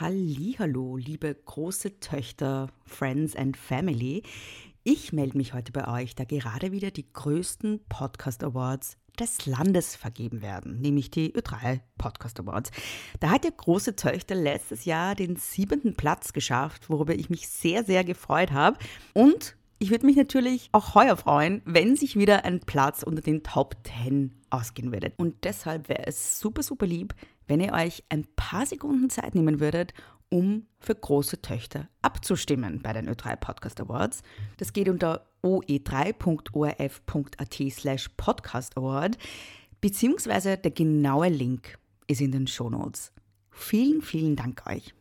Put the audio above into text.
Hallo, liebe große Töchter, Friends and Family. Ich melde mich heute bei euch, da gerade wieder die größten Podcast Awards des Landes vergeben werden, nämlich die Ö3 Podcast Awards. Da hat der große Töchter letztes Jahr den siebenten Platz geschafft, worüber ich mich sehr, sehr gefreut habe. Und ich würde mich natürlich auch heuer freuen, wenn sich wieder ein Platz unter den Top 10 ausgehen würde. Und deshalb wäre es super, super lieb, wenn ihr euch ein paar Sekunden Zeit nehmen würdet, um für große Töchter abzustimmen bei den Ö3 Podcast Awards. Das geht unter oe3.orf.at slash podcast award, beziehungsweise der genaue Link ist in den Shownotes. Vielen, vielen Dank euch.